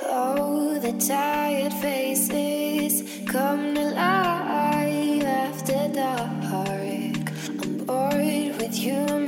Oh, the tired faces come to life after dark. I'm bored with human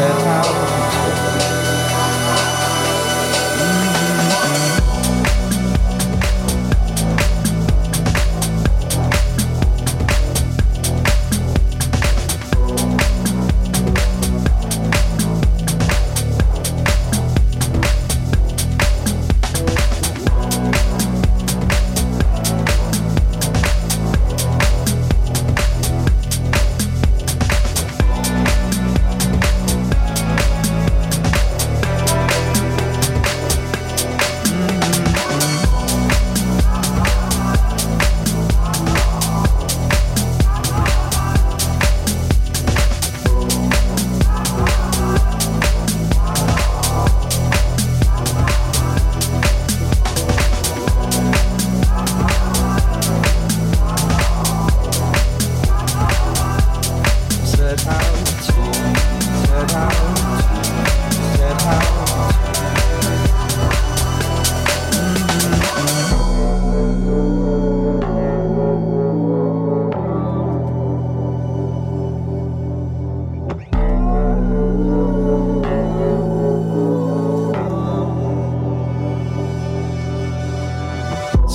that house.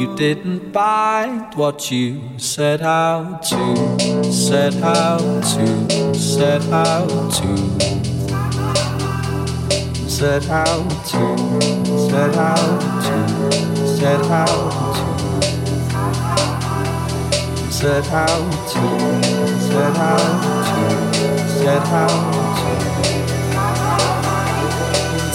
you didn't find what you set out to, set out to, set out to. Set out to, set out to, set out to, set out to, set out to, set out to,